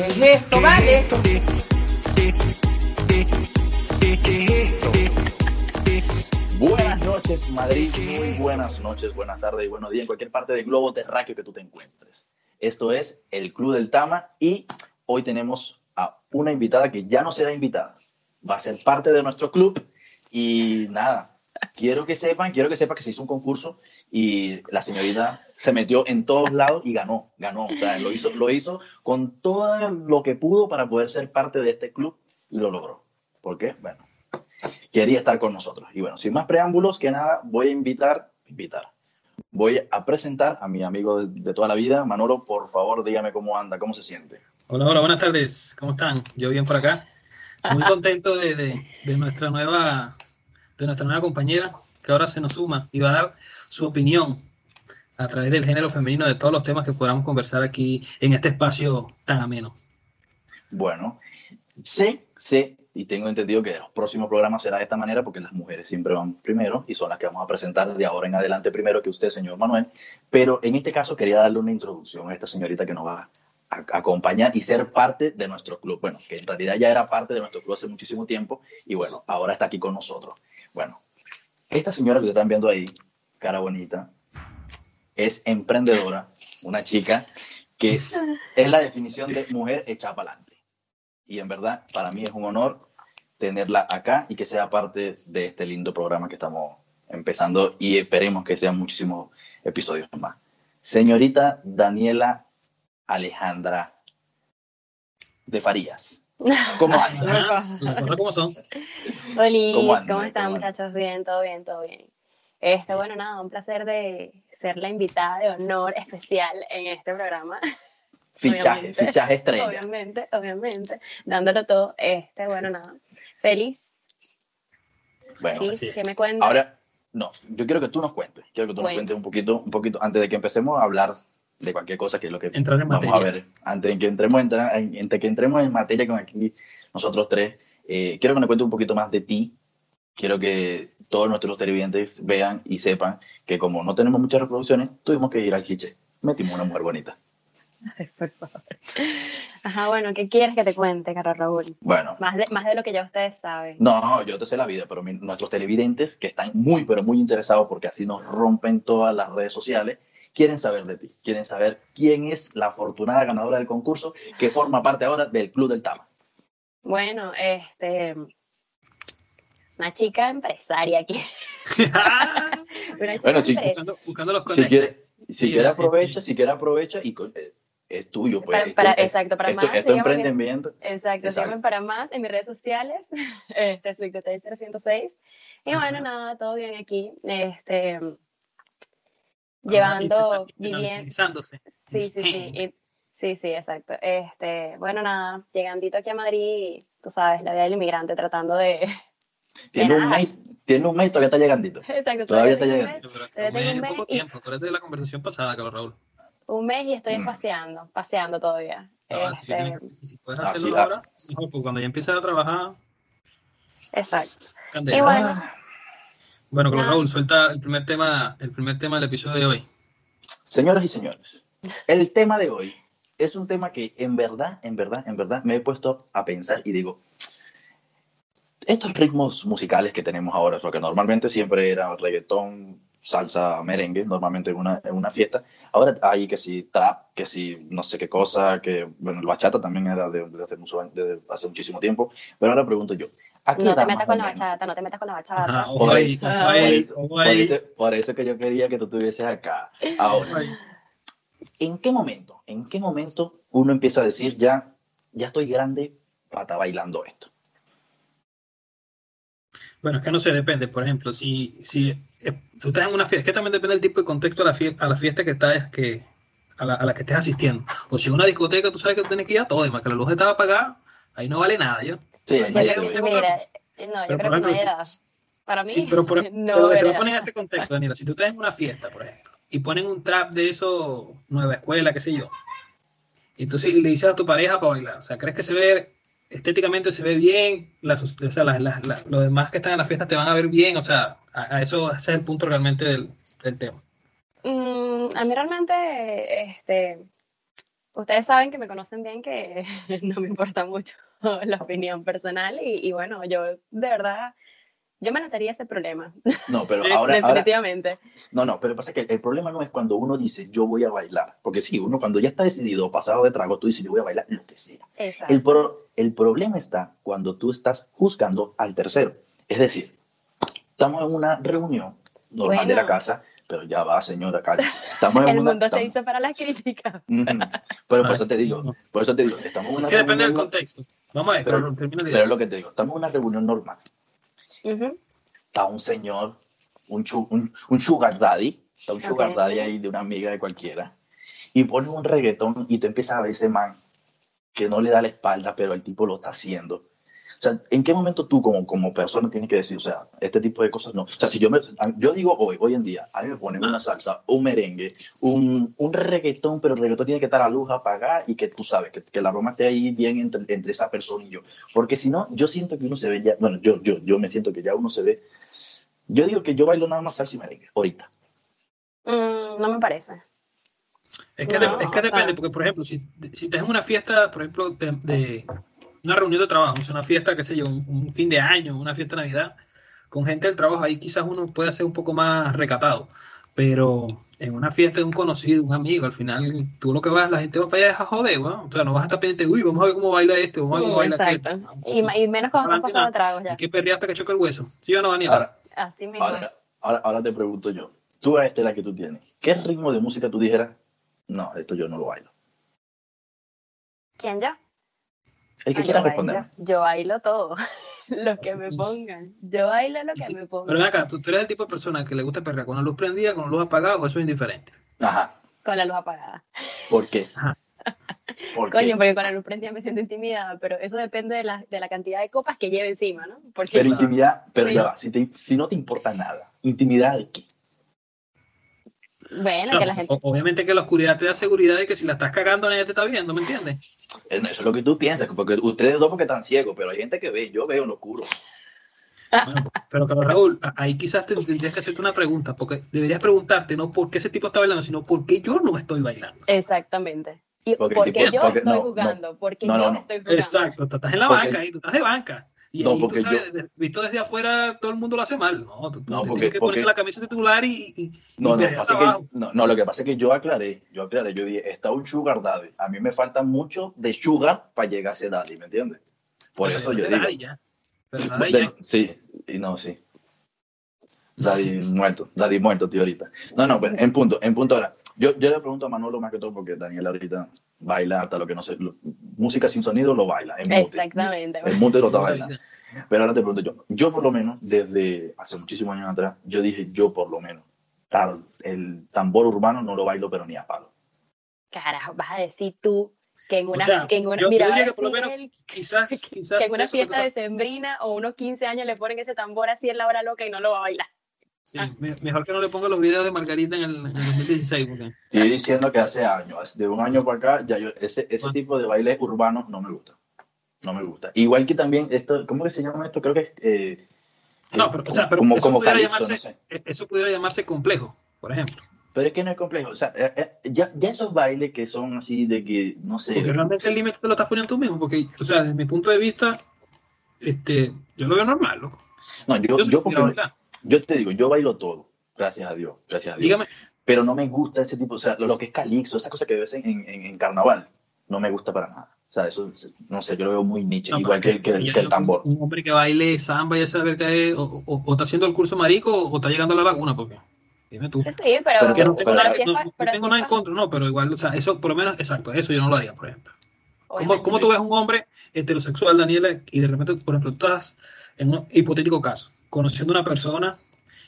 ¿Qué es esto, vale? Buenas noches, Madrid. Muy buenas noches, buenas tardes y buenos días en cualquier parte del globo terráqueo que tú te encuentres. Esto es el Club del Tama y hoy tenemos a una invitada que ya no será invitada. Va a ser parte de nuestro club y nada, quiero que sepan, quiero que sepan que se hizo un concurso y la señorita se metió en todos lados y ganó, ganó. O sea, lo hizo, lo hizo con todo lo que pudo para poder ser parte de este club y lo logró. ¿Por qué? Bueno, quería estar con nosotros. Y bueno, sin más preámbulos, que nada, voy a invitar, invitar, voy a presentar a mi amigo de, de toda la vida, Manolo, por favor, dígame cómo anda, cómo se siente. Hola, hola, buenas tardes. ¿Cómo están? Yo bien por acá. Muy contento de, de, de nuestra nueva de nuestra nueva compañera que ahora se nos suma y va a dar su opinión a través del género femenino de todos los temas que podamos conversar aquí en este espacio tan ameno. Bueno, sé, sé y tengo entendido que los próximos programas será de esta manera porque las mujeres siempre van primero y son las que vamos a presentar de ahora en adelante primero que usted, señor Manuel. Pero en este caso quería darle una introducción a esta señorita que nos va a acompañar y ser parte de nuestro club. Bueno, que en realidad ya era parte de nuestro club hace muchísimo tiempo y bueno, ahora está aquí con nosotros. Bueno, esta señora que ustedes están viendo ahí, cara bonita, es emprendedora, una chica que es la definición de mujer hecha para adelante. Y en verdad, para mí es un honor tenerla acá y que sea parte de este lindo programa que estamos empezando y esperemos que sean muchísimos episodios más. Señorita Daniela Alejandra de Farías. ¿Cómo anda? Las cosas como son. Hola, ¿Cómo ¿cómo, están ¿Cómo muchachos? Bien, todo bien, todo bien. Este, bueno, nada, un placer de ser la invitada de honor especial en este programa. Fichaje, Obviamente. fichaje estrella. Obviamente, obviamente, dándolo todo. Este, bueno, nada, feliz, Bueno, feliz, que me cuentas. ahora, no, yo quiero que tú nos cuentes, quiero que tú nos cuentes un poquito, un poquito, antes de que empecemos a hablar de cualquier cosa que es lo que Entrar en vamos materia. a ver, antes de que entremos, en, en- antes de que entremos en materia con aquí nosotros tres, eh, quiero que nos cuentes un poquito más de ti, quiero que todos nuestros televidentes vean y sepan que como no tenemos muchas reproducciones, tuvimos que ir al cliché, metimos una mujer bonita. Ay, por favor. Ajá, bueno, ¿qué quieres que te cuente, Carlos Raúl? Bueno, Más de, más de lo que ya ustedes saben. No, yo te sé la vida, pero mi- nuestros televidentes que están muy, pero muy interesados porque así nos rompen todas las redes sociales, quieren saber de ti, quieren saber quién es la afortunada ganadora del concurso que forma parte ahora del Club del Tama. Bueno, este, una chica empresaria aquí. Una chica Bueno, sí, empresaria. buscando, buscando los Si quiere, si quiere aprovecha, si quiere aprovecha y eh, es tuyo, pues. Para- esto- para- es- exacto, para esto, más, esto síganme- emprendimiento. Exacto, Exacto. para más en mis redes sociales, este, soy 306. Y bueno, Ajá. nada, todo bien aquí, este, Ajá, llevando, viviendo, sí, sí, sí, y- sí, sí, exacto. Este, bueno, nada, llegandito aquí a Madrid, tú sabes, la vida del inmigrante, tratando de, Tiene un mes, tiene un mes y todavía está llegandito. exacto, Todavía está tengo un llegando. mes- Todavía un mes poco y- tiempo, acuérdate de la conversación pasada, Carlos Raúl. un mes y estoy Mm. paseando, paseando todavía. Que Este, si puedes Ah, hacerlo sí, ah. ahora, mejor, porque cuando ya empieces a trabajar, exacto. candela. Y bueno, Ah, Bueno, Carlos. Raúl, suelta el primer tema, el primer tema del episodio de hoy. Señoras y señores, el tema de hoy es un tema que en verdad, en verdad, en verdad me he puesto a pensar y digo, estos ritmos musicales que tenemos ahora, lo que normalmente siempre era reggaetón, salsa, merengue, normalmente en una, en una fiesta, ahora hay que si trap, que si no sé qué cosa, que bueno, el bachata también era de, de hace, mucho, de hace muchísimo tiempo, pero ahora pregunto yo, ¿a qué no te metas con la bachata, no te metas con la bachata. Ajá, Por ahí, eso, por eso, ojo por ahí. eso- por eso que yo quería que tú estuvieses acá. Ahora. ¿en qué momento, en qué momento uno empieza a decir ya, ya estoy grande para estar bailando esto? Bueno, es que no sé, depende. Por ejemplo, si, si eh, tú estás en una fiesta, es que también depende del tipo de contexto a la fiesta, a la fiesta que estás, que, a, la, a la que estés asistiendo. O si en una discoteca, tú sabes que tienes que ir a todo, además que la luz estaba apagada, ahí no vale nada, ¿yo? Sí, ahí tengo Mira, eh, no, yo Pero, creo por que no si- Para mí, Sí, pero, por, no pero te era. poner en este contexto, Daniela. Si tú estás en una fiesta, por ejemplo, y ponen un trap de eso, nueva escuela, qué sé yo, y tú sí le dices a tu pareja para bailar, o sea, ¿crees que se ve estéticamente se ve bien? Las, o sea, las- las- los demás que están en la fiesta te van a ver bien, o sea, a, eso ese es el punto realmente del, tema. Mm, a mí realmente, este, ustedes saben que me conocen bien que no me importa mucho la opinión personal y bueno, yo de verdad yo me lanzaría ese problema. No, pero ahora, Definitivamente. no, no, pero pasa que el problema no es cuando uno dice yo voy a bailar, porque sí, uno cuando ya está decidido, pasado de trago, tú dices yo voy a bailar lo que sea. Exacto. El, pro- el problema está cuando tú estás juzgando al tercero. Es decir, estamos en una reunión normal de la casa, pero ya va, señora, calla. Estamos en El una, mundo se estamos- hizo para las críticas. Pero por Ah, eso te sí, digo, por eso te digo, estamos en una Es que depende del contexto. Vamos a ver, Pero- pero, Pero es lo que te digo, estamos en una reunión normal. Está un señor, un, un, un sugar daddy, está un sugar daddy ahí de una amiga de cualquiera, y pone un reggaetón y tú empiezas a ver ese man que no le da la espalda, pero el tipo lo está haciendo. O sea, ¿en qué momento tú como, como persona tienes que decir, o sea, este tipo de cosas no? O sea, si yo me, yo digo hoy, hoy en día, a mí me ponen una salsa, un merengue, un, un reggaetón, pero el reggaetón tiene que estar a luz apagada y que tú sabes, que, que la broma esté ahí bien entre, entre esa persona y yo. Porque si no, yo siento que uno se ve ya, bueno, yo, yo, yo me siento que ya uno se ve. Yo digo que yo bailo nada más salsa y merengue, ahorita. Mm, no me parece. Es que, No, de- es que sea- depende, porque por ejemplo, si, si estás en una fiesta, por ejemplo, de, de una reunión de trabajo, o sea, una fiesta, qué sé yo, un, un fin de año, una fiesta de Navidad, con gente del trabajo, ahí quizás uno puede ser un poco más recatado, pero en una fiesta de un conocido, un amigo, al final tú lo que vas, la gente va para allá es a joder, weón. o sea, no vas a estar pendiente, uy, vamos a ver cómo baila este, vamos a ver cómo baila. Exacto. Y, y menos cuando están pasando tragos ya. Hay que perrear hasta que choque el hueso, ¿sí o no, Daniela? Ahora, Así mismo. ahora, ahora, ahora te pregunto yo, tú a este la que tú tienes, ¿qué ritmo de música tú dijeras? No, esto yo no lo bailo. ¿Quién ya? El que Ah, quiera yo responder. bailo. Yo bailo todo. lo que me pongan. Yo bailo lo que sí, me Pero pongan. ven acá, ¿tú, tú eres el tipo de persona que le gusta perrear con la luz prendida, con la luz apagada, o eso es indiferente. Ajá. Con la luz apagada. ¿Por qué? Ajá. ¿Por Coño, qué? porque con la luz prendida me siento intimidada, pero eso depende de la, de la cantidad de copas que lleve encima, ¿no? Porque Pero intimidad, pero Sí. ya va, si, te- si no te importa nada, ¿intimidad de qué? Bueno, O sea, que la gente. o- obviamente que la oscuridad te da seguridad de que si la estás cagando nadie te está viendo, ¿me entiendes? Eso es lo que tú piensas, porque ustedes dos porque están ciegos, pero hay gente que ve, yo veo en lo oscuro. Bueno, pero Carlos Raúl, ahí quizás te- tendrías que hacerte una pregunta, porque deberías preguntarte no por qué ese tipo está bailando, sino por qué yo no estoy bailando. Exactamente. Y Porque porque, tipo- yo porque- estoy no, no. jugando, porque No, no, yo no. estoy jugando. Exacto, tú estás en la Porque- banca ahí, tú estás de banca. Y No, ahí tú porque sabes, de- visto desde afuera, todo el mundo lo hace mal. No, tú, tú porque- tienes que ponerse la camisa titular y, y, y No, no, que, no, no, lo que pasa es que yo aclaré, yo aclaré, yo dije, está un sugar daddy. A mí me falta mucho de sugar para llegar a ese daddy, ¿me entiendes? Por Pero eso yo digo. daddy ya. Pero daddy ya. sí, y no, sí. Daddy muerto, daddy muerto, tío, ahorita. No, no, pues, en punto, en punto ahora. Yo, yo le pregunto a Manolo más que todo porque Daniel ahorita baila hasta lo que no sé. lo- música sin sonido lo baila. En mute. Exactamente. En mute lo está bailando. Pero ahora te pregunto yo, yo por lo menos, desde hace muchísimos años atrás, yo dije, yo por lo menos, claro, el tambor urbano no lo bailo, pero ni a palo. Carajo, vas a decir tú que en una, O sea, que en una, yo- yo mira, diría va a que por lo decir menos él Quizás, quizás que en una fiesta de sembrina o unos 15 años le ponen ese tambor así en la hora loca y no lo va a bailar. Sí, me- mejor que no le ponga los videos de Margarita en el, en el 2016, porque Estoy diciendo que hace años, de un año para acá, ya yo, ese, ese Ah. tipo de baile urbano no me gusta. No me gusta. Igual que también, esto, ¿cómo que se llama esto? Creo que es... eh, No, pero, o sea, pero como, eso como pudiera calipso, llamarse- no sé. e- eso pudiera llamarse complejo, por ejemplo. Pero es que no es complejo. O sea, eh, eh, ya, ya esos bailes que son así de que, no sé... Porque realmente el límite te lo estás poniendo tú mismo, porque, o sea, desde mi punto de vista, este, yo lo veo normal, loco. No, yo, Yo, porque-. Yo te digo, yo bailo todo. Gracias a Dios. Gracias a Dios. Dígame, pero no me gusta ese tipo, o sea, lo, lo que es calixto, esa cosa que ves en, en, en carnaval, no me gusta para nada. O sea, eso, no sé, yo lo veo muy niche, no, igual que, el- que, el- yo que el digo tambor. Un, un hombre que baile samba y saber que es, o, o- o está haciendo el curso marico o está llegando a la laguna, porque, dime tú. Sí, pero, Pero Que no tengo pero- nada, no- pa- no pero tengo si nada es en contra, no, pero igual, o sea, eso por lo menos, exacto, eso yo no lo haría, por ejemplo. ¿Cómo, cómo tú ves un hombre heterosexual, Daniela, y de repente, por ejemplo, tú estás en un hipotético caso, conociendo a una persona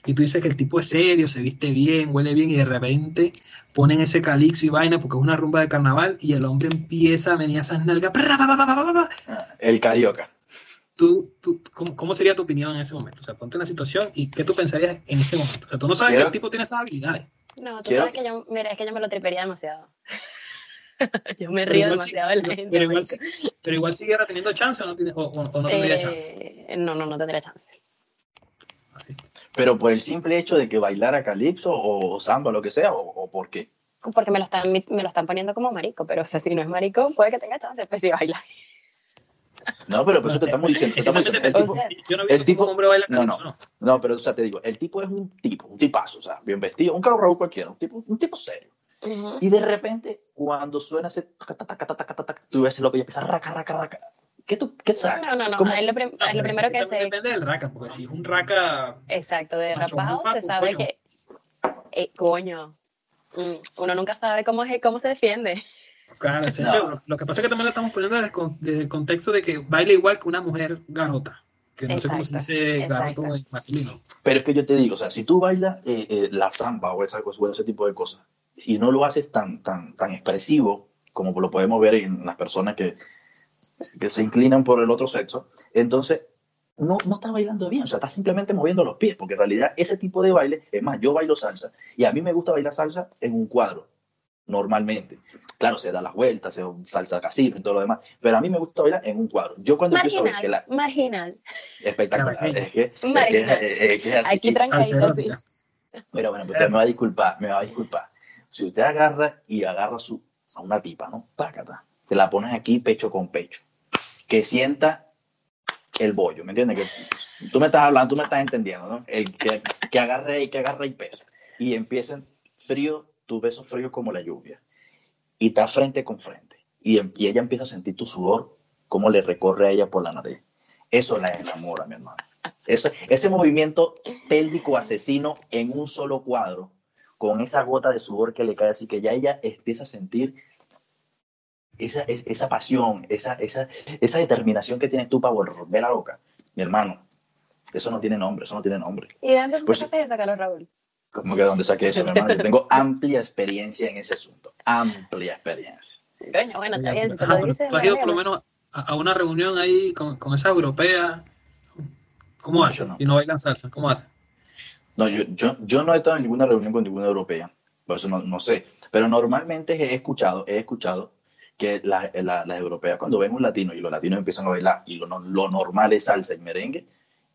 y tú dices que el tipo es serio, se viste bien, huele bien, y de repente ponen ese calixo y vaina porque es una rumba de carnaval y el hombre empieza a venir a esas nalgas. El carioca. Tú, tú, ¿cómo, cómo sería tu opinión en ese momento? O sea, ponte en la situación y qué tú pensarías en ese momento. O sea, tú no sabes Quiero- que el tipo tiene esas habilidades. No, tú Quiero- sabes que yo, mira, es que yo me lo tripería demasiado. yo me Pero río igual, sí- demasiado de la pero- gente. pero igual, pero igual siguiera teniendo chance o no, tiene, o, o- o no tendría chance. Eh, no, no, no tendría chance. Pero por el simple hecho de que bailara calipso o, o samba, lo que sea, o, o por qué. porque me lo están, me lo están poniendo como marico, pero o sea, si no es marico, puede que tenga chance, pues si baila. No, pero pues eso te estamos diciendo. te estamos diciendo, el tipo, Yo no he el visto tipo- cómo un hombre baila no, con no. no. no, pero o sea, te digo, el tipo es un tipo, un tipazo, o sea, bien vestido, un Raúl cualquiera, un tipo, un tipo serio. Y de repente, cuando suena ese taca, taca, taca, taca, taca, taca, tú ves lo que empieza raca, raca, raca. ¿Qué tú, qué sabes? No, no, no, ¿Cómo? ahí lo, prim- No, ahí lo primero es que se... Depende del raca, porque si es un raca. Exacto, de rapado se sabe coño. que... Eh, coño, Mm, uno nunca sabe cómo, es, cómo se defiende. Claro, sí, No. pero lo que pasa es que también lo estamos poniendo desde el, contexto de que baila igual que una mujer garota. Que no sé cómo se dice garoto en masculino. Pero es que yo te digo, o sea, si tú bailas eh, eh, la samba o esa cosa, o ese tipo de cosas, y no lo haces tan, tan, tan expresivo como lo podemos ver en las personas que, que se inclinan por el otro sexo, entonces no, no estás bailando bien, o sea, estás simplemente moviendo los pies, porque en realidad ese tipo de baile, es más, yo bailo salsa, y a mí me gusta bailar salsa en un cuadro, normalmente. Claro, se da las vueltas, se salsa casino y todo lo demás, pero a mí me gusta bailar en un cuadro. Yo cuando empiezo a ver que Marginal, la... marginal. Espectacular, es que, es que, Marginal. es, es que es así. Aquí trancadito. Salserótica. Pero bueno, pues usted me va a disculpar, me va a disculpar. Si usted agarra y agarra su, a una tipa, ¿no? Pácata. Te la pones aquí pecho con pecho. Que sienta el bollo, ¿me entiendes? Tú me estás hablando, tú me estás entendiendo, ¿no? El que, que agarre y que agarre y peso. Y empiecen frío, tus besos fríos como la lluvia. Y está frente con frente. Y, ella empieza a sentir tu sudor, cómo le recorre a ella por la nariz. Eso la enamora, mi hermano. Eso, ese movimiento pélvico asesino en un solo cuadro, con esa gota de sudor que le cae así, que ya ella empieza a sentir esa, es- esa pasión, esa, esa, esa determinación que tienes tú para volver a loca. Mi hermano, eso no tiene nombre, eso no tiene nombre. ¿Y de dónde Pues- sacaste esa, Carlos Raúl? Como que donde saqué eso, mi hermano. Yo tengo amplia experiencia en ese asunto. Amplia experiencia. Coño, bueno, está bien, ajá, lo dice. tú has ido por lo menos a, a una reunión ahí con, con esa europea. ¿Cómo No, hacen? no. Si no bailan salsa, ¿cómo hacen? No, yo, yo, yo no he estado en ninguna reunión con ninguna europea, por eso no, no sé. Pero normalmente he escuchado, he escuchado que la- la- las europeas cuando ven un latino y los latinos empiezan a bailar y lo, no- lo normal es salsa y merengue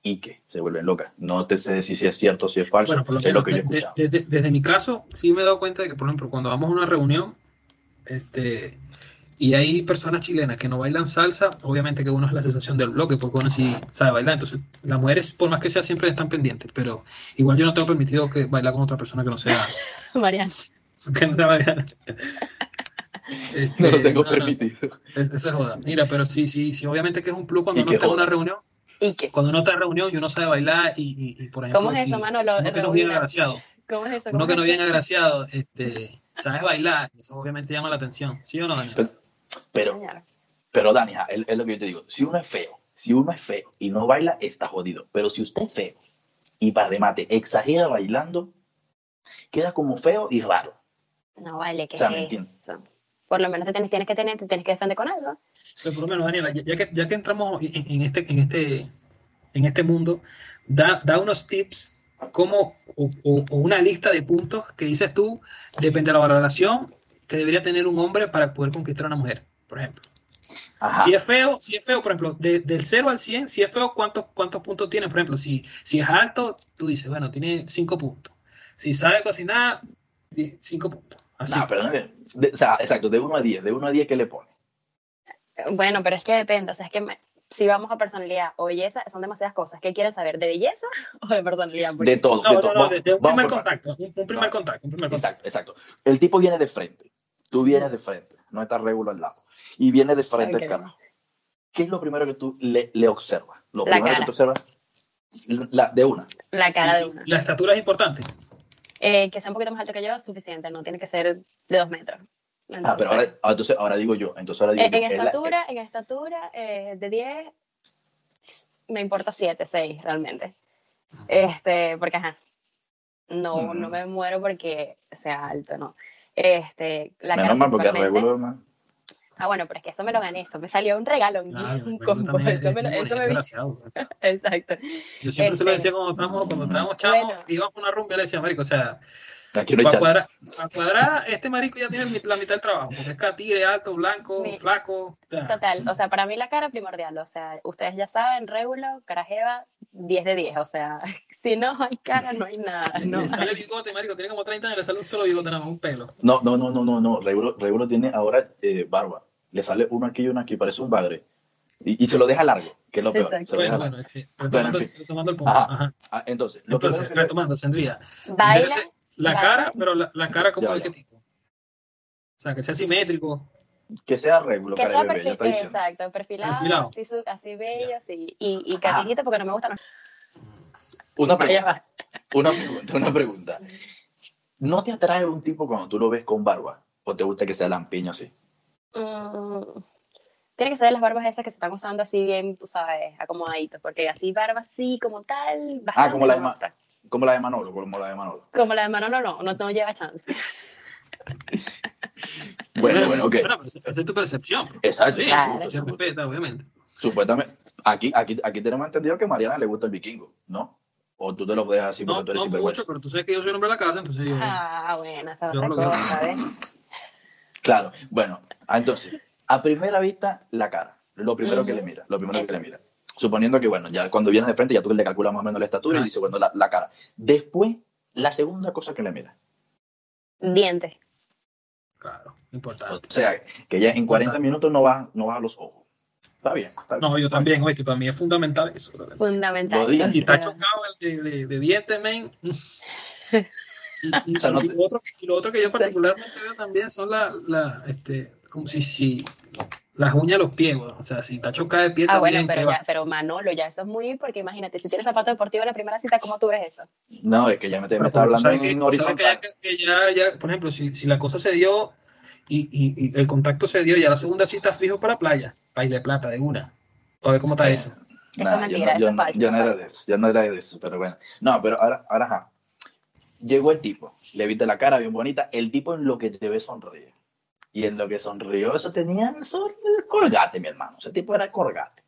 y que se vuelven locas. No te sé decir si es cierto o si es falso, Bueno, por lo es menos lo que yo he de- de- desde mi caso, sí me he dado cuenta de que, por ejemplo, cuando vamos a una reunión este, y hay personas chilenas que no bailan salsa, obviamente que uno es la sensación del bloque, porque uno sí sabe bailar. Entonces, las mujeres, por más que sea, siempre están pendientes, pero igual yo no tengo permitido que bailar con otra persona que no sea, Mariana. que no sea Mariana. Este, No lo tengo no, no, permitido. es- eso es joda. Mira, pero sí, sí, sí, obviamente que es un plus cuando uno que está en una reunión, ¿Y qué? cuando uno está en reunión y uno sabe bailar y, y- y, por ejemplo, uno que no es bien agraciado, ¿Cómo es eso? uno ¿Cómo que no es bien agraciado, este, sabes bailar, eso obviamente llama la atención, ¿sí o no, Daniel? Pero, pero, pero Dani, es, es lo que yo te digo. Si uno es feo, si uno es feo y no baila, está jodido. Pero si usted es feo y para remate exagera bailando, queda como feo y raro. No vale, ¿qué O sea, eso? Por lo menos te tienes, tienes que tener, te tienes que defender con algo. Pero por lo menos, Daniela, ya, ya que, ya que entramos en, en este, en, este, en este mundo, da, da unos tips como, o, o- o una lista de puntos que dices tú, depende de la valoración que debería tener un hombre para poder conquistar a una mujer, por ejemplo. Ajá. Si es feo, si es feo, por ejemplo, de- del 0 al 100, si es feo, ¿cuántos, cuántos puntos tiene? Por ejemplo, si, si es alto, tú dices, bueno, tiene 5 puntos. Si sabe cocinar, 5 puntos. Así. No, pero no, de- o sea, exacto, de 1 a 10, de 1 a 10, ¿qué le pone? Bueno, pero es que depende. O sea, es que me- si vamos a personalidad o belleza, son demasiadas cosas. ¿Qué quieren saber? ¿De belleza o de personalidad? Porque- De todo. no, de no, todo. no, Vamos- de, de un vamos primer contacto, un, un primer contacto, un primer contacto. Exacto, exacto. El tipo viene de frente, tú vienes de frente, no está regular al lado. Y viene de frente Ok. el carajo. ¿Qué es lo primero que tú le, le observas? Lo La primero cara. que tú observas, la, de una. La cara de una. La estatura es importante. Eh, que sea un poquito más alto que yo, suficiente. No tiene que ser de dos metros. Ah, pero ahora, ah, entonces, ahora digo yo. Entonces ahora digo en, yo, en es la- estatura, en estatura eh, de 10, me importa 7, 6 realmente. Este, porque ajá, no, no me muero porque sea alto, no. Este, la cara menos mal porque es principalmente- regular, man. Ah, bueno, pero es que eso me lo gané, eso me salió un regalo, un, Claro, un combo, eso me, lo- es eso me vi- desgraciado. o sea, Exacto. Yo siempre se lo Este- decía cuando estábamos, cuando estábamos chavos, Bueno. íbamos a una rumba y le decía, marico, o sea, Para cuadrar, cuadrar, este marico ya tiene la mitad del trabajo, porque es tigre, alto, blanco, flaco. Total, o sea, para mí la cara primordial, o sea, ustedes ya saben, regulo, carajeva, 10 de 10, o sea, si no hay cara, no hay nada. No le sale bigote, marico, tiene como 30 años, le sale un solo bigote, nada más, un pelo. No, no, no, no, no, no, regulo, tiene ahora eh, barba, le sale uno aquí y uno aquí, parece un bagre. Y, y, se lo deja largo, que es lo peor. bueno, bueno, es que retomando, retomando el punto. Ajá. Ah, entonces, lo entonces retomando, tendría. Baila, la cara, pero la, la cara como de qué tipo. O sea, que sea simétrico. Que sea regular. Que sea perfil, exacto, perfilado, perfilado. Así, así bello, así. Y, y cariñito porque no me gusta. Una pregunta, una pregunta, una pregunta. ¿No te atrae un tipo cuando tú lo ves con barba? ¿O te gusta que sea lampiño así? Mm, tiene que ser las barbas esas que se están usando así bien, tú sabes, acomodaditos, porque así barba así como tal, Ah, como la de, como la de Manolo, como la de Manolo. Como la de Manolo, no, no, no lleva chance. bueno, bueno, ok. Bueno, esa es tu percepción. Exacto. Se respeta, obviamente. Supuestamente, aquí, aquí, aquí tenemos entendido que a Mariana le gusta el vikingo, ¿no? O tú te lo puedes así porque no, tú eres No mucho, pero tú sabes que yo soy el hombre de la casa, entonces yo... Ah, bueno, esa otra cosa, ¿ves? Claro, bueno, entonces, a primera vista, la cara. Lo primero que le mira, lo primero que le mira suponiendo que, bueno, ya cuando vienes de frente ya tú le calculas más o menos la estatura y dices, bueno, la, la, cara. Después, la segunda cosa que le mira. Dientes. Claro, importante. O sea, que ya en 40 minutos no vas no va a los ojos. Está bien, No, yo también, oye, que para mí es fundamental eso. Fundamental. Y está chocado el de, de, de dientes, men. Y, lo otro, y, lo otro, que yo particularmente veo también son la, la este, como si, si las uñas los pies, o sea, si está chocada de pie ah, bueno, pero, ya, pero Manolo, ya eso es muy, porque imagínate, si tienes zapato deportivo en la primera cita, ¿cómo tú ves eso? No, es que ya me, me está hablando en horizontal. Que ya, ya, por ejemplo, si, si, la cosa se dio y, y, y, el contacto se dio, ya la segunda cita fijo para playa, baile plata de una. A ver cómo está eso. Eso es mentira, yo no, eso yo, no, era de eso, yo no era de eso, pero bueno. No, pero ahora, ahora ajá. Llegó el tipo, le viste la cara bien bonita, el tipo en lo que te ve sonríe. Y en lo que sonrió, eso tenía eso, el colgate, mi hermano. Ese tipo era el colgate.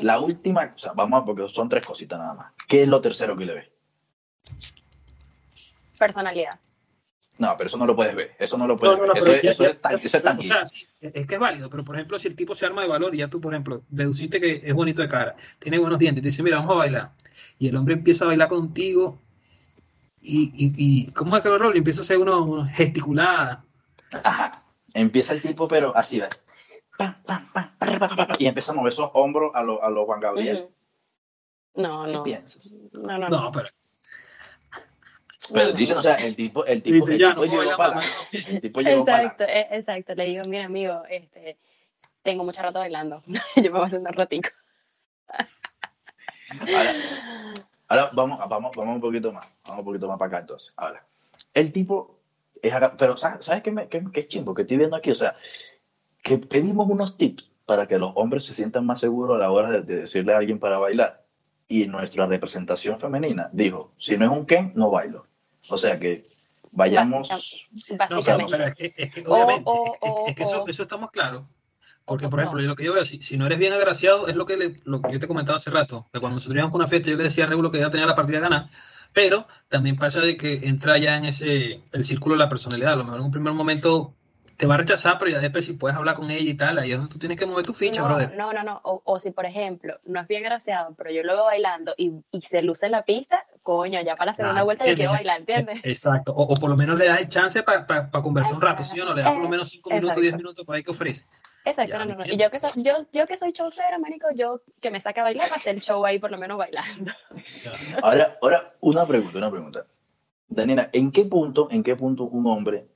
La última, o sea, vamos a, porque son tres cositas nada más. ¿Qué es lo tercero que le ve? Personalidad. No, pero eso no lo puedes ver. Eso no lo puedes ver. Eso, es, eso, es, tan, O sea, sí, es que es válido, pero por ejemplo, si el tipo se arma de valor y ya tú, por ejemplo, deduciste que es bonito de cara, tiene buenos dientes, te dice, mira, vamos a bailar. Y el hombre empieza a bailar contigo y, y, y ¿cómo es que lo rol? Empieza a hacer uno, uno gesticulada. Ajá. Empieza el tipo, pero así, ¿ves? y empieza a mover esos hombros a los a lo Juan Gabriel. No, ¿Qué no. piensas? No, no, no. pero. Pero dicen, o sea, el tipo, el tipo, Dice, el ya, tipo no, llegó para. El tipo llegó Exacto, e- exacto. Le digo, mira, amigo, este, tengo mucho rato bailando. Yo me voy a hacer un ratico. Ahora, ahora vamos, vamos, vamos un poquito más. Vamos un poquito más para acá entonces. Ahora, el tipo es acá, pero ¿sabes qué, me, qué, qué chimbo que estoy viendo aquí? O sea, que pedimos unos tips para que los hombres se sientan más seguros a la hora de, de decirle a alguien para bailar. Y nuestra representación femenina dijo, si no es un Ken, no bailo. O sea que vayamos... Básicamente. No, pero, es que, es que obviamente, es, que eso, eso, estamos claros. Porque, por ejemplo, lo que yo veo, si, si no eres bien agraciado, es lo que, le, lo que yo te comentaba hace rato, que cuando nosotros íbamos a una fiesta, yo le decía a Regulo que ya tenía la partida ganada, pero también pasa de que entra ya en ese, el círculo de la personalidad. A lo mejor en un primer momento te va a rechazar, pero ya después si puedes hablar con ella y tal, ahí es donde tú tienes que mover tu ficha, no, brother. No, no, no. O, o, si, por ejemplo, no es bien graciado, pero yo lo veo bailando y, y se luce en la pista, coño, ya para la segunda ah, vuelta yo quiero bailar, ¿entiendes? Exacto. O, o, por lo menos le das el chance para pa, pa conversar un rato, ¿sí o no? Le das por lo menos 5 minutos, 10 minutos para ahí que ofrece. Exacto, no, no, no. Y yo que, soy, yo, yo que soy showcera, marico, yo que me saca a bailar, para hacer el show ahí por lo menos bailando. Ahora, ahora, una pregunta, una pregunta. Daniela, ¿en qué punto, en qué punto un hombre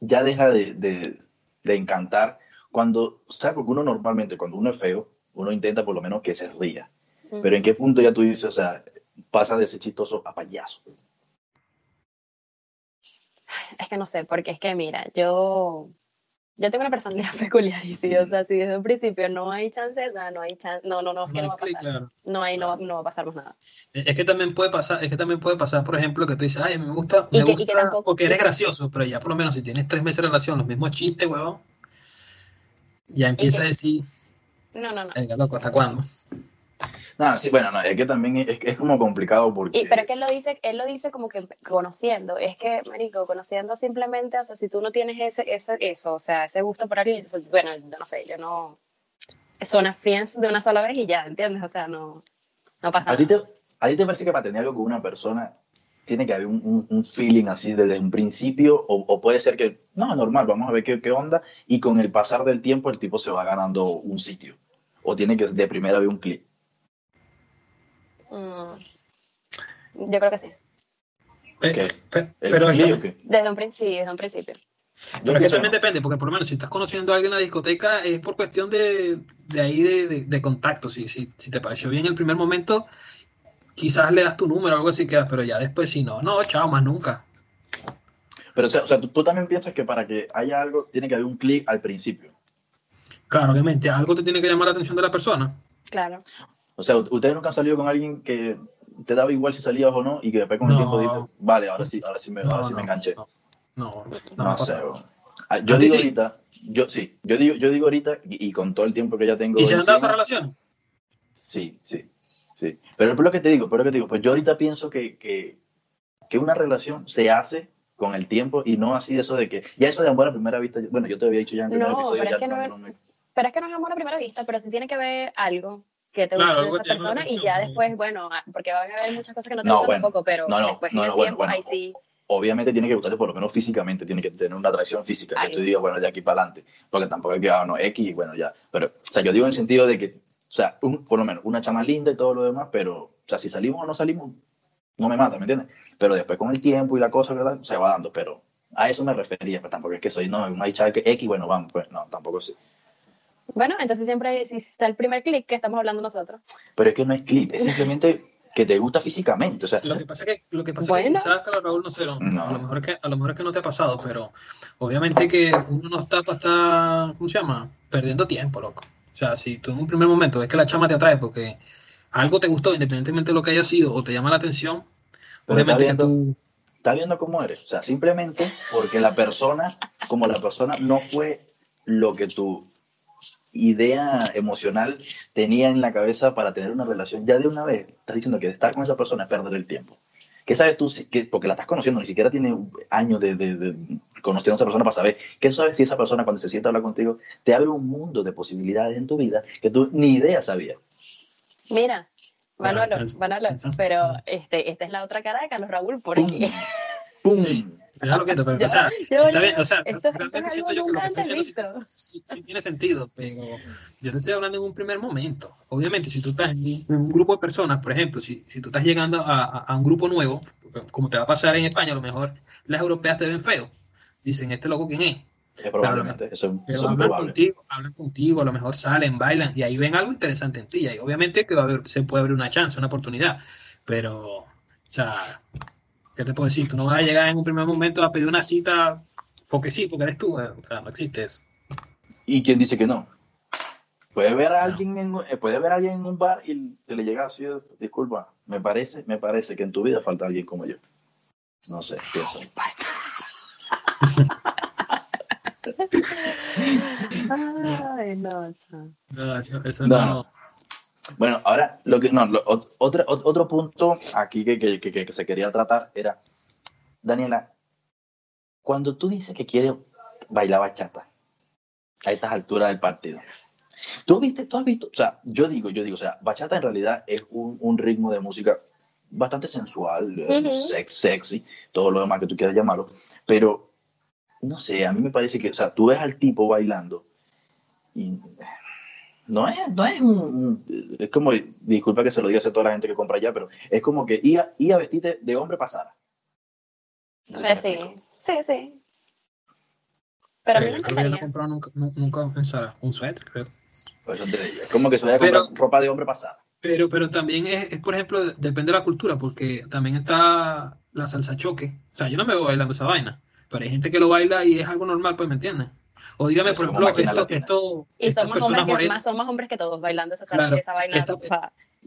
ya deja de, de, de encantar cuando, o sea, porque uno normalmente, cuando uno es feo, uno intenta por lo menos que se ría. Pero ¿en qué punto ya tú dices, o sea, pasa de ese chistoso a payaso? Es que no sé, porque es que mira, yo yo tengo una personalidad peculiar y sí, o sea, si desde un principio no hay chances, nada, no hay chance, no, no, no, es que no va a pasar. Claro. No hay, no, no va a pasar más nada. Es que también puede pasar, es que también puede pasar, por ejemplo, que tú dices, ay, me gusta, me que, gusta, que tampoco, porque eres gracioso, pero ya por lo menos si tienes tres meses de relación, los mismos chistes, huevón, ya empieza que, a decir, no, no, no. Venga, loco, ¿hasta cuándo? No, sí, bueno, no, es que también es, es como complicado porque... pero es que él lo dice, él lo dice como que conociendo, es que, marico, conociendo simplemente, o sea, si tú no tienes ese, ese eso, o sea, ese gusto por alguien, bueno, no sé, yo no... Son friends de una sola vez y ya, ¿entiendes? O sea, no, no pasa ¿A Ti te, ¿A ti te parece que para tener algo con una persona tiene que haber un, un, feeling así desde un principio o, o, puede ser que, no, normal, vamos a ver qué, qué onda y con el pasar del tiempo el tipo se va ganando un sitio? ¿O tiene que de primera haber un clic? Mm, yo creo que sí. Eh, pero, desde un principio, desde un principio. Pero que también depende, porque por lo menos si estás conociendo a alguien en la discoteca es por cuestión de, de ahí de, de, contacto. Si, si, si, te pareció bien el primer momento, quizás le das tu número o algo así, queda, pero ya después si no, no, chao, más nunca. Pero o sea, ¿tú, también piensas que para que haya algo tiene que haber un clic al principio. Claro, obviamente, algo te tiene que llamar la atención de la persona. Claro. O sea, ustedes nunca han salido con alguien que te daba igual si salías o no y que después con el tiempo dices, vale, ahora sí, ahora sí me, ahora sí me enganché. No, no, no, sé. Ah, yo digo ahorita, yo sí, yo digo, yo digo ahorita y, con todo el tiempo que ya tengo. ¿Y se han dado esa relación? Sí, sí, sí. Pero es lo que te digo, pero lo que te digo, pues yo ahorita pienso que, que, que una relación se hace con el tiempo y no así eso de que ya eso de amor a primera vista, bueno, yo te había dicho ya en el primer episodio. Pero, ya es que no, es, pero es que no es amor a primera vista, pero sí tiene que haber algo que te guste de esa persona y ya después, bueno, ah, porque van a haber muchas cosas que no te gustan tampoco, pero después en el tiempo ahí sí obviamente tiene que gustarte por lo menos físicamente, tiene que tener una atracción física, que tú digas, bueno, de aquí para adelante, porque tampoco hay que, ah, no, X y bueno, ya. Pero, o sea, yo digo en el sentido de que, o sea, por lo menos una chama linda y todo lo demás, pero, o sea, si salimos o no salimos, no me mata, ¿me entiendes? Pero después con el tiempo y la cosa, ¿verdad? Se va dando, pero a eso me refería, pero tampoco es que soy, no, una chava que X, bueno, vamos, pues no, tampoco sí. Bueno, entonces siempre si está el primer clic que estamos hablando nosotros. Pero es que no es clic, es simplemente que te gusta físicamente. O sea, lo que pasa es que, lo que, pasa es que quizás, Raúl, no sé, a, lo mejor es que, a lo mejor es que no te ha pasado, pero obviamente que uno no está para estar, ¿cómo se llama? Perdiendo tiempo, loco. O sea, si tú en un primer momento ves que la chama te atrae porque algo te gustó, independientemente de lo que haya sido, o te llama la atención, obviamente que tú... Estás viendo cómo eres. O sea, simplemente porque la persona, como la persona no fue lo que tú idea emocional tenía en la cabeza para tener una relación, ya de una vez estás diciendo que estar con esa persona es perder el tiempo. ¿Qué sabes tú? Que, porque la estás conociendo, ni siquiera tiene años de, de, conociendo a esa persona para saber. ¿Qué sabes si esa persona cuando se sienta a hablar contigo te abre un mundo de posibilidades en tu vida que tú ni idea sabías? Mira, Manolo, Manolo, pero este, esta es la otra cara de Carlos Raúl, porque... ¡Pum! ¡Pum! Claro que pero, o sea, está bien, o sea, realmente siento yo que lo que estoy diciendo sí, tiene sentido, pero yo te estoy hablando en un primer momento. Obviamente, si tú estás en un, grupo de personas, por ejemplo, si, si tú estás llegando a, a, un grupo nuevo, como te va a pasar en España, a lo mejor las europeas te ven feo. Dicen, ¿este loco quién es? probablemente, eso, eso hablan, contigo, hablan contigo, a lo mejor salen, bailan y ahí ven algo interesante en ti. Y obviamente que va a haber, se puede abrir una chance, una oportunidad, pero, o sea, ¿Qué te puedo decir? Tú no vas a llegar en un primer momento a pedir una cita porque sí, porque eres tú. O sea, no existe eso. ¿Y quién dice que no? Puede ver a alguien en, eh, puede ver a alguien en un bar y se le llega así, disculpa, me parece, me parece que en tu vida falta alguien como yo. No sé, pienso. Ay, no, no, eso, eso no. Bueno, ahora, lo que, no, otro, otro punto aquí que, que, que, se quería tratar era, Daniela, cuando tú dices que quieres bailar bachata a estas alturas del partido, ¿tú viste, tú has visto, o sea, yo digo, yo digo, o sea, bachata en realidad es un, un ritmo de música bastante sensual, sex, sexy, todo lo demás que tú quieras llamarlo, pero, no sé, a mí me parece que, o sea, tú ves al tipo bailando y no es, no es un, es como, disculpa que se lo diga a toda la gente que compra allá, pero es como que ir a, vestirte de hombre pasada. sí, sí, sí. Pero a mí no creo que yo no he comprado nunca, nunca un suéter, creo. Pues es como que se vaya a comprar ropa de hombre pasada. Pero, pero también es, es, por ejemplo, depende de la cultura, porque también está la salsa choque. O sea, yo no me voy bailando esa vaina, pero hay gente que lo baila y es algo normal, pues, ¿me entiendes? O dígame, por ejemplo, esto, esto, y son más, hombres que, más, son más hombres que todos bailando esa, esa vaina.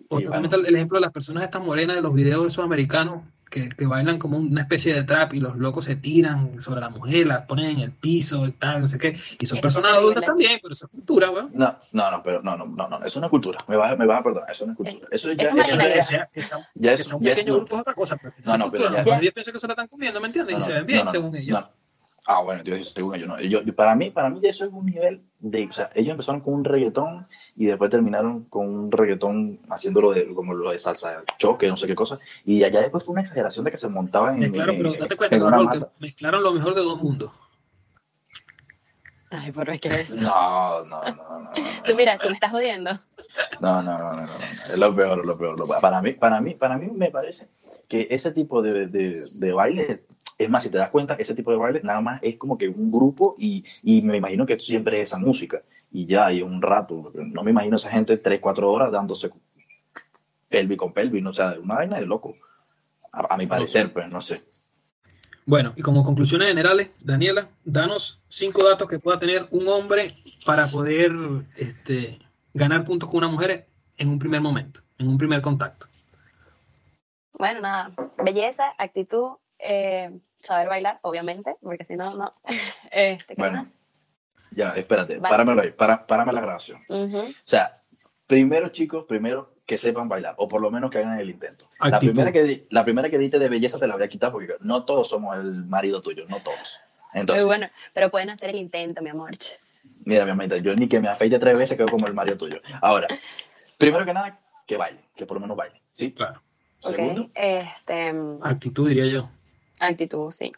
o totalmente el ejemplo de las personas estas morenas de los videos de esos americanos que, que bailan como una especie de trap y los locos se tiran sobre la mujer, la ponen en el piso y tal, no sé qué. Y son Eso personas adultas también, pero eso es cultura, weón. No, no, no, pero no, no, no, no, eso no es cultura. Me vas, me vas a perdonar, eso no es cultura. Eso ya, eso eso es ya Que es, sea, que sea, ya que es, sea un ya pequeño grupo es otra cosa, pero No, no, pero ya- ellos piensan que se la están comiendo, ¿me entiendes? no, y se no, ven bien, no, no, según ellos. Ah, bueno, entonces según ellos, no. Yo- yo- para mí, para mí eso es un nivel de, o sea, ellos empezaron con un reggaetón y después terminaron con un reggaetón haciéndolo de, como lo de salsa choque, no sé qué cosa, y allá después fue una exageración de que se montaban en, en- pero date cuenta, Carol, que mezclaron lo mejor de dos mundos. Ay, pero es que es... No, no, no, no, Tú mira, tú me estás jodiendo. no, no, no, no, no, no, es lo peor, es lo peor, lo peor. Para mí, para mí, para mí me parece que ese tipo de, de, de baile, es más, si te das cuenta, ese tipo de baile nada más es como que un grupo y, y me imagino que siempre es esa música y ya hay un rato, no me imagino esa gente tres, cuatro horas dándose pelvi con pelvi, no, o sea, una vaina de loco, a, a mi parecer, pues, no sé. Bueno, y como conclusiones generales, Daniela, danos cinco datos que pueda tener un hombre para poder este, ganar puntos con una mujer en un primer momento, en un primer contacto. Bueno, nada, belleza, actitud, eh, saber bailar, obviamente, porque si no, no. Este, ¿qué Bueno. más? Ya, espérate, Vale. páramelo ahí, para, párame la grabación. Ujú. O sea, primero, chicos, primero que sepan bailar, o por lo menos que hagan el intento. La primera, que, la primera que diste de belleza te la voy a quitar porque no todos somos el marido tuyo, no todos. Entonces, Muy bueno, pero pueden hacer el intento, mi amor. mira, mi amita, yo ni que me afeite tres veces quedo como el marido tuyo. Ahora, primero que nada, que baile, que por lo menos baile, ¿sí? Claro. Ok, Segundo, este, Actitud, diría yo. Actitud, sí,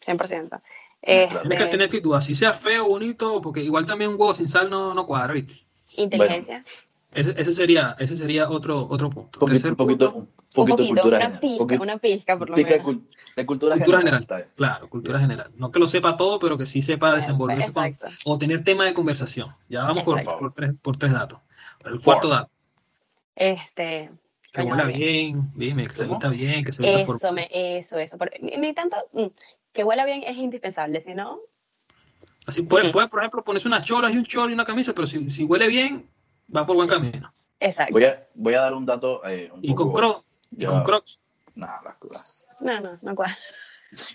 100%. claro. Este, Tienes que tener actitud, así sea feo o bonito, porque igual también un huevo sin sal no, no cuadra, ¿viste? inteligencia, Ese, ese sería, ese sería otro, otro punto. un poquito, Tercer un poquito, punto, un un poquito de poquito, cultura una general. pizca, poquito- una pizca por lo pizca menos. cul- de cultura, Cultura general. general. claro, cultura general. No que lo sepa todo, pero que sí sepa desenvolverse con- o tener tema de conversación. Ya vamos por, tres, por tres datos. El cuarto Four. dato, Este, que huela bien, dime, que se vista bien, que se vista Eso, formal. me, eso, eso. por- ni, ni tanto, mm, que huela bien es indispensable, si no, Así puede, por ejemplo, ponerse unas cholas y un chor y una camisa, pero si, si huele bien, va por buen camino. exacto. Voy a, voy a dar un dato. eh, un Y con poco- crocs, y ya- con crocs, Nah, las cosas. No, no, no cuadra.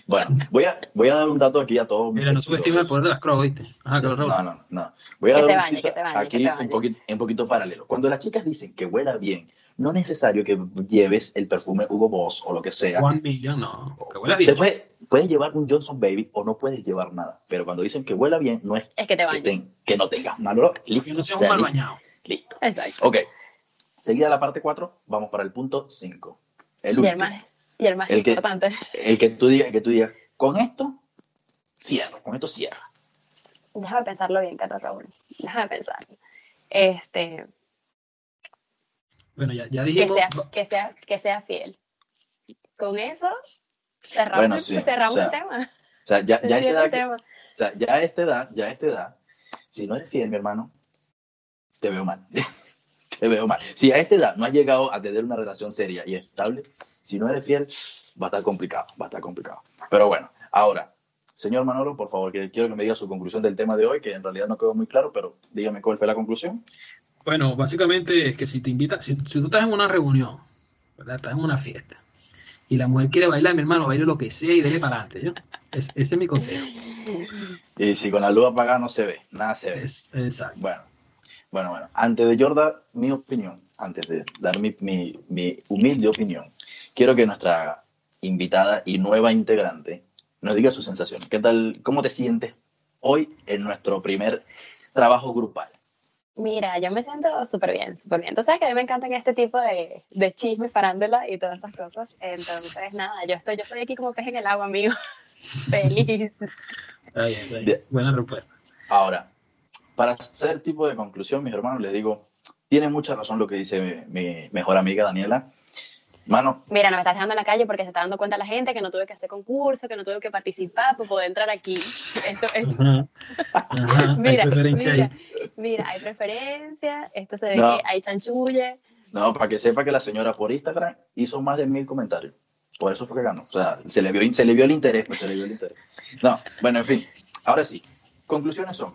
Bueno, voy a, voy a dar un dato aquí a todos. mira, no subestima el poder de las crocs, ¿viste? Ajá, que lo No, roban. no, no. Voy a Que dar se un bañe, que se bañe, aquí que se bañe. un poquito, un poquito paralelo. Cuando las chicas dicen que huela bien, no es necesario que lleves el perfume Hugo Boss o lo que sea. One million, no. Que huela bien. Te puedes, puedes llevar un Johnson Baby o no puedes llevar nada. Pero cuando dicen que huela bien, no es Es que te que, ten- que no tengas mal olor. Listo. Que no seas O sea, un mal bañado. Listo. Exacto. Ok. Seguida la parte 4, vamos para el punto 5. El Y último. el más, y el más El que- importante. El que tú digas, el que tú digas, con esto, cierro, con esto cierra. Déjame pensarlo bien, Carlos Raúl. Déjame pensarlo. Este, Bueno, ya, ya que dijimos. sea, que sea, que sea fiel. Con eso cerramos, Bueno, el- sí, cerramos o sea, el tema. O sea, ya, ya, a esta cierra edad el que- tema. o sea, ya a esta edad, ya a esta edad, si no eres fiel, mi hermano, te veo mal. te veo mal. Si a esta edad no has llegado a tener una relación seria y estable, si no eres fiel, va a estar complicado, va a estar complicado. Pero bueno, ahora, señor Manolo, por favor, que quiero que me diga su conclusión del tema de hoy, que en realidad no quedó muy claro, pero dígame cuál fue la conclusión. Bueno, básicamente es que si te invitan, si, si tú estás en una reunión, ¿verdad? Estás en una fiesta y la mujer quiere bailar, mi hermano, baile lo que sea y dele para adelante. Es- ese es mi consejo. Y si con la luz apagada no se ve, nada se ve. Es, exacto. Bueno, bueno, bueno. Antes de yo dar mi opinión, antes de dar mi, mi- mi humilde opinión, quiero que nuestra invitada y nueva integrante nos diga sus sensaciones. ¿Qué tal? ¿Cómo te sientes hoy en nuestro primer trabajo grupal? Mira, yo me siento súper bien, súper bien. Tú sabes que a mí me encantan este tipo de, de chismes, farándula y todas esas cosas. Entonces, nada, yo estoy, yo estoy aquí como pez en el agua, amigo. Feliz. Está bien, está bien. Buena respuesta. Ahora, para hacer tipo de conclusión, mis hermanos, les digo, tiene mucha razón lo que dice mi, mi mejor amiga Daniela. Mano, Mira, no me estás dejando en la calle porque se está dando cuenta la gente que no tuve que hacer concurso, que no tuve que participar para poder entrar aquí. Esto es, Ajá. Ajá, hay mira, preferencia mira, ahí. mira, hay preferencia, esto se ve No. que hay chanchulle. no, para que sepa que la señora por Instagram hizo más de mil comentarios. Por eso fue que ganó. O sea, se le vio, se le vio el interés, pues se le vio el interés. No, bueno, en fin. Ahora sí, conclusiones son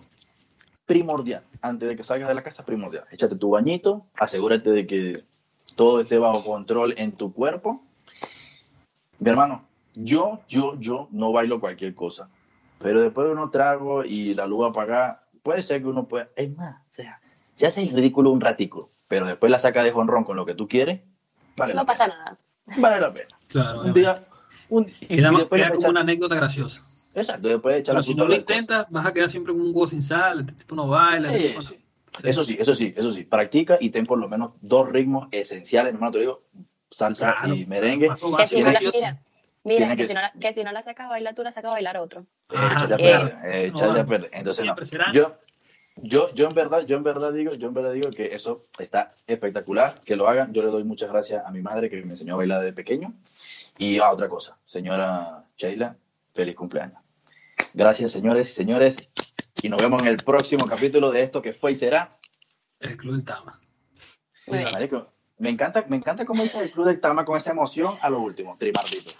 primordial. Antes de que salgas de la casa, primordial. Échate tu bañito, asegúrate de que todo esté bajo control en tu cuerpo. Mi hermano, yo, yo, yo no bailo cualquier cosa, pero después de unos tragos y la luz apagada, puede ser que uno pueda, es más, o sea, se hace el ridículo un ratico, pero después la saca de jonrón con lo que tú quieres, vale No la pasa pena. nada. Vale la pena. Claro, Un día, un, y queda, queda como echas- una anécdota graciosa. Exacto, después echar Pero la si no lo intentas, vas a quedar siempre como un huevo sin sal, este tipo no baila. Sí, este tipo no- sí. Sí. Eso sí, eso sí, eso sí. Practica y ten por lo menos dos ritmos esenciales, hermano, te digo, salsa Claro, y merengue. paso Que si no básico, la, sí o sí. mira, mira, que, que si no la, que si no la sacas a bailar, tú la sacas a bailar otro. Eh, perder, eh, perder. Entonces, no. Yo, yo, yo en verdad, yo en verdad digo, yo en verdad digo que eso está espectacular, que lo hagan. Yo le doy muchas gracias a mi madre que me enseñó a bailar de pequeño. Y a otra cosa, señora Sheila, feliz cumpleaños. Gracias, señores y señores. Y nos vemos en el próximo capítulo de esto que fue y será. El Club del Tama. Marico, me encanta, me encanta cómo dice el club del Tama con esa emoción a lo último, trimardito.